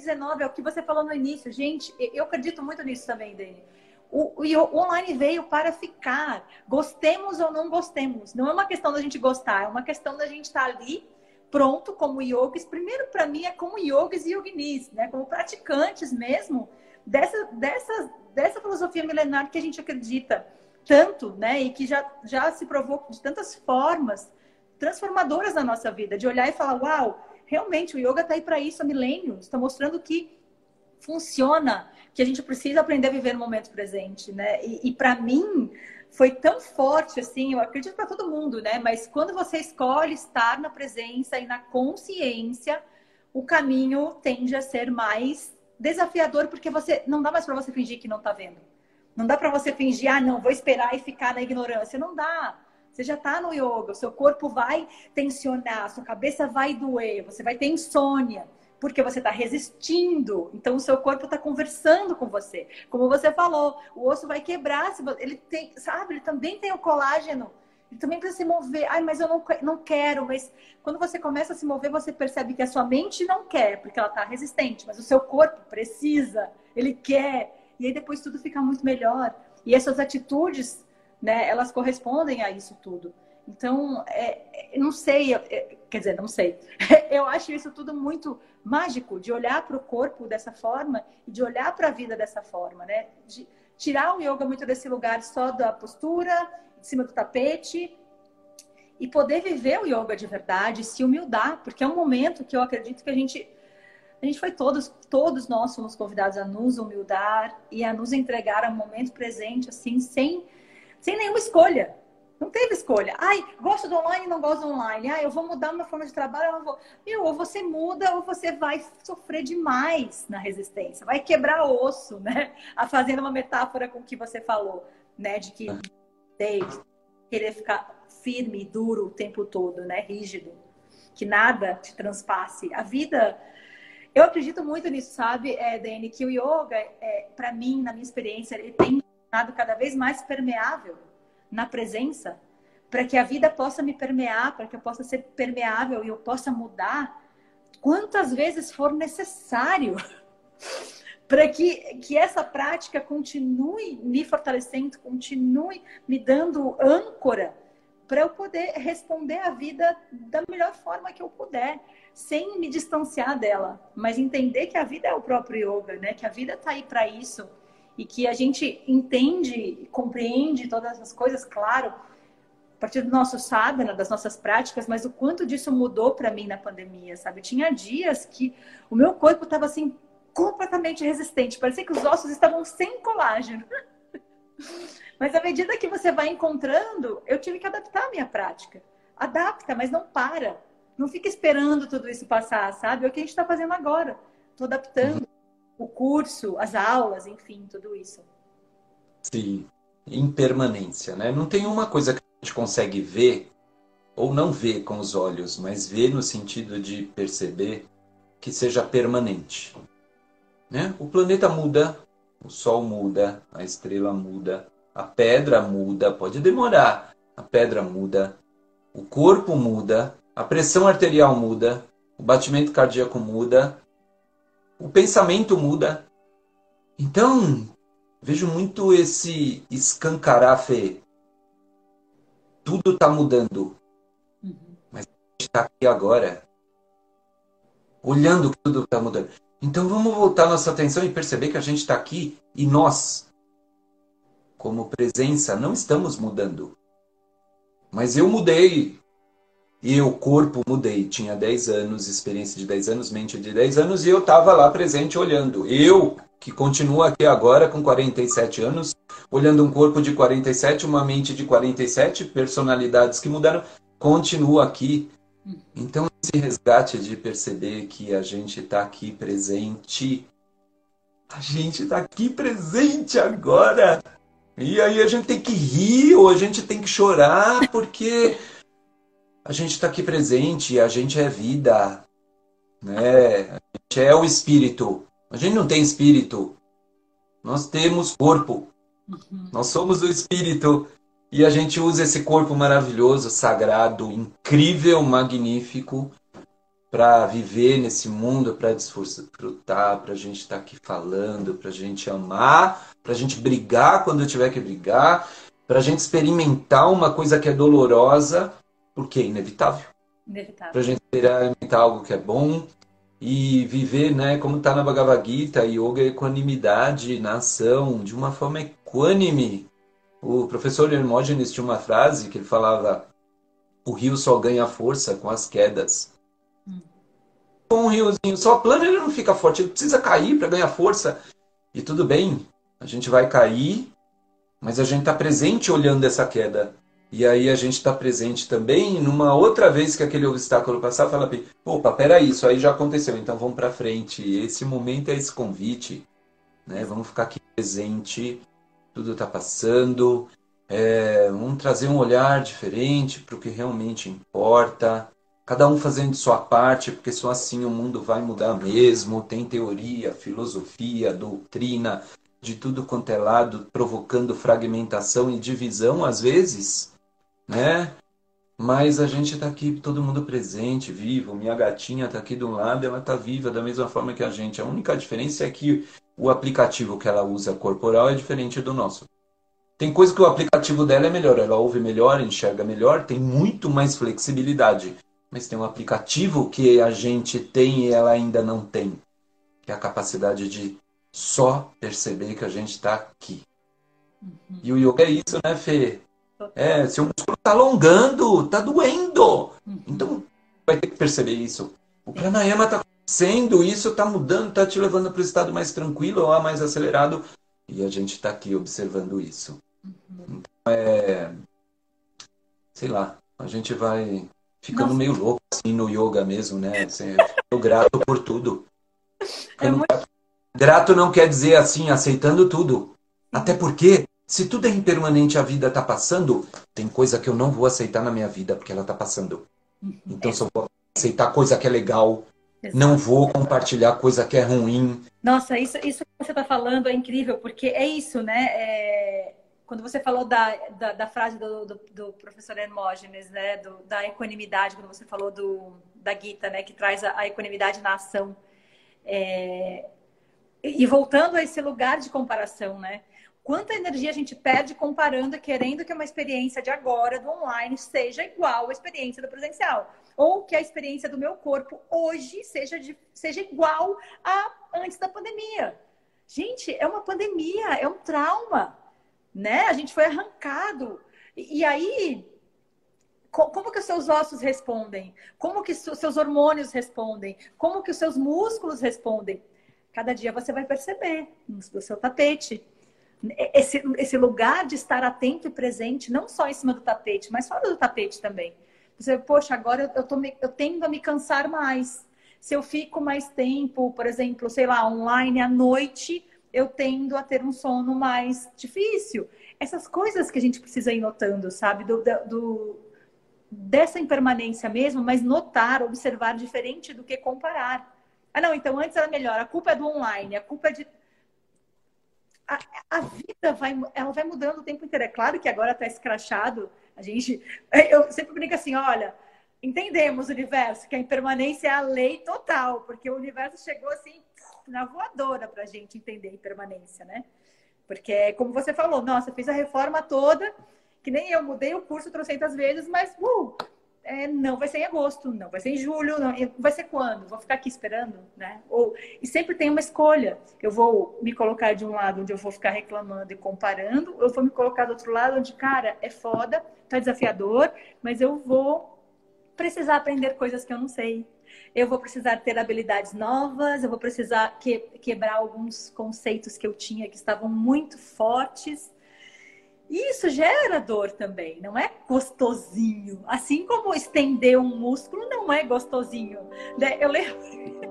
2019 é o que você falou no início. Gente, eu acredito muito nisso também, Dani. O, o, online veio para ficar. Gostemos ou não gostemos. Não é uma questão da gente gostar, é uma questão da gente estar ali pronto como yogis. Primeiro, para mim, é como yogis e yoginis, né? Como praticantes mesmo dessa, dessa, dessa filosofia milenar que a gente acredita tanto, né? E que já, já se provou de tantas formas transformadoras na nossa vida. De olhar e falar, uau, realmente o yoga está aí para isso há milênios, está mostrando que funciona, que a gente precisa aprender a viver no momento presente, né? E, e para mim foi tão forte assim, eu acredito para todo mundo, né? Mas quando você escolhe estar na presença e na consciência, o caminho tende a ser mais desafiador porque você não dá mais para você fingir que não está vendo. Não dá para você fingir, ah, não, vou esperar e ficar na ignorância. Não dá. Você já está no yoga, o seu corpo vai tensionar, a sua cabeça vai doer, você vai ter insônia, porque você está resistindo. Então, o seu corpo está conversando com você. Como você falou, o osso vai quebrar, ele tem, sabe, ele também tem o colágeno. Ele também precisa se mover. Ai, mas eu não, não quero. Mas quando você começa a se mover, você percebe que a sua mente não quer, porque ela está resistente. Mas o seu corpo precisa, ele quer. E aí depois tudo fica muito melhor. E essas atitudes né? Elas correspondem a isso tudo. Então, é, é não sei, é, quer dizer, não sei. Eu acho isso tudo muito mágico, de olhar para o corpo dessa forma e de olhar para a vida dessa forma, né? De tirar o yoga muito desse lugar só da postura, em cima do tapete, e poder viver o yoga de verdade, se humildar, porque é um momento que eu acredito que a gente a gente foi todos todos nós fomos convidados a nos humildar e a nos entregar ao momento presente assim, sem sem nenhuma escolha. Não teve escolha. Ai, gosto do online, não gosto do online. Ai, eu vou mudar minha forma de trabalho, eu vou. Meu, ou você muda ou você vai sofrer demais na resistência. Vai quebrar osso, né? A fazendo uma metáfora com o que você falou, né? De que de querer ficar firme, duro o tempo todo, né? Rígido. Que nada te transpasse. A vida. Eu acredito muito nisso, sabe, é, Dani, que o yoga, é, para mim, na minha experiência, ele tem tornado cada vez mais permeável na presença, para que a vida possa me permear, para que eu possa ser permeável e eu possa mudar quantas vezes for necessário, para que, que essa prática continue me fortalecendo, continue me dando âncora, para eu poder responder à vida da melhor forma que eu puder, sem me distanciar dela, mas entender que a vida é o próprio yoga, né? Que a vida está aí para isso e que a gente entende e compreende todas essas coisas, claro, a partir do nosso sadhana, das nossas práticas, mas o quanto disso mudou para mim na pandemia, sabe? Tinha dias que o meu corpo estava assim completamente resistente, parecia que os ossos estavam sem colágeno. mas à medida que você vai encontrando, eu tive que adaptar a minha prática. Adapta, mas não para. Não fica esperando tudo isso passar, sabe? É o que a gente está fazendo agora. Estou adaptando o curso, as aulas, enfim, tudo isso. Sim, impermanência, né? Não tem uma coisa que a gente consegue ver ou não ver com os olhos, mas ver no sentido de perceber que seja permanente. Né? O planeta muda, o sol muda, a estrela muda, a pedra muda, pode demorar, a pedra muda, o corpo muda, a pressão arterial muda, o batimento cardíaco muda, o pensamento muda. Então, vejo muito esse escancarar fé. Tudo está mudando. Uhum. Mas a gente está aqui agora, olhando que tudo está mudando. Então vamos voltar nossa atenção e perceber que a gente está aqui e nós, como presença, não estamos mudando. Mas eu mudei. E o corpo mudei. Tinha 10 anos, experiência de 10 anos, mente de 10 anos, e eu estava lá presente olhando. Eu, que continuo aqui agora com 47 anos, olhando um corpo de 47, uma mente de 47, personalidades que mudaram, continuo aqui. Então, esse resgate de perceber que a gente está aqui presente, a gente está aqui presente agora. E aí a gente tem que rir ou a gente tem que chorar porque a gente está aqui presente, a gente é vida, né? A gente é o espírito. A gente não tem espírito. Nós temos corpo. Uhum. Nós somos o espírito e a gente usa esse corpo maravilhoso, sagrado, incrível, magnífico para viver nesse mundo, para desfrutar, para a gente estar tá aqui falando, para a gente amar, para a gente brigar quando tiver que brigar, para a gente experimentar uma coisa que é dolorosa, porque é inevitável. Inevitável. Para a gente experimentar algo que é bom e viver, né, como está na Bhagavad Gita, yoga é equanimidade na ação, de uma forma equânime. O professor Hermógenes tinha uma frase que ele falava: o rio só ganha força com as quedas um riozinho só plano, ele não fica forte. Ele precisa cair para ganhar força. E tudo bem, a gente vai cair, mas a gente está presente olhando essa queda. E aí a gente está presente também numa outra vez que aquele obstáculo passar, fala, opa, peraí, isso aí já aconteceu, então vamos para frente. Esse momento é esse convite, né? Vamos ficar aqui presente, tudo está passando, é, vamos trazer um olhar diferente para o que realmente importa cada um fazendo sua parte, porque só assim o mundo vai mudar mesmo. Tem teoria, filosofia, doutrina, de tudo quanto é lado, provocando fragmentação e divisão às vezes, né? Mas a gente está aqui, todo mundo presente, vivo. Minha gatinha está aqui do lado, ela está viva da mesma forma que a gente. A única diferença é que o aplicativo que ela usa corporal é diferente do nosso. Tem coisa que o aplicativo dela é melhor, ela ouve melhor, enxerga melhor, tem muito mais flexibilidade mas tem um aplicativo que a gente tem e ela ainda não tem, que é a capacidade de só perceber que a gente está aqui. Uhum. E o yoga é isso, né, Fê? É, seu músculo está alongando, está doendo. Uhum. Então, vai ter que perceber isso. O pranayama está acontecendo, isso está mudando, está te levando para o estado mais tranquilo ou mais acelerado. E a gente está aqui observando isso. Uhum. Então, é... Sei lá, a gente vai ficando Nossa. meio louco assim no yoga mesmo, né? Assim, eu grato por tudo. É muito... grato. grato não quer dizer assim, aceitando tudo. Até porque, se tudo é impermanente, a vida está passando, tem coisa que eu não vou aceitar na minha vida, porque ela está passando. Uhum. Então, se eu vou aceitar coisa que é legal, Exato. não vou compartilhar coisa que é ruim. Nossa, isso, isso que você está falando é incrível, porque é isso, né? É quando você falou da, da, da frase do, do, do, professor Hermógenes, né, do, da equanimidade, quando você falou do, da Gita, né, que traz a, a equanimidade na ação. É... E voltando a esse lugar de comparação, né? Quanta energia a gente perde comparando e querendo que uma experiência de agora, do online, seja igual à experiência do presencial. Ou que a experiência do meu corpo hoje seja, de, seja igual a antes da pandemia. Gente, é uma pandemia, é um trauma né? A gente foi arrancado. E, e aí, como que os seus ossos respondem? Como que os seus hormônios respondem? Como que os seus músculos respondem? Cada dia você vai perceber no seu tapete. Esse, esse lugar de estar atento e presente, não só em cima do tapete, mas fora do tapete também. Você, poxa, agora eu, tô me, eu tendo a me cansar mais. Se eu fico mais tempo, por exemplo, sei lá, online à noite, eu tendo a ter um sono mais difícil. Essas coisas que a gente precisa ir notando, sabe? Do, do, dessa impermanência mesmo, mas notar, observar diferente do que comparar. Ah, não, então antes era melhor, a culpa é do online, a culpa é de. A, a vida vai, ela vai mudando o tempo inteiro. É claro que agora está escrachado. A gente. Eu sempre brinco assim: olha, entendemos o universo, que a impermanência é a lei total, porque o universo chegou assim na voadora para a gente entender a impermanência, né? Porque, como você falou, nossa, fiz a reforma toda, que nem eu mudei o curso trocentas vezes, mas uh, é, não vai ser em agosto, não vai ser em julho, não, vai ser quando? Vou ficar aqui esperando, né? Ou, e sempre tem uma escolha. Eu vou me colocar de um lado onde eu vou ficar reclamando e comparando, ou eu vou me colocar do outro lado onde, cara, é foda, tá desafiador, mas eu vou precisar aprender coisas que eu não sei. Eu vou precisar ter habilidades novas, eu vou precisar que, quebrar alguns conceitos que eu tinha que estavam muito fortes. Isso gera dor também, não é gostosinho. Assim como estender um músculo não é gostosinho. Né? Eu lembro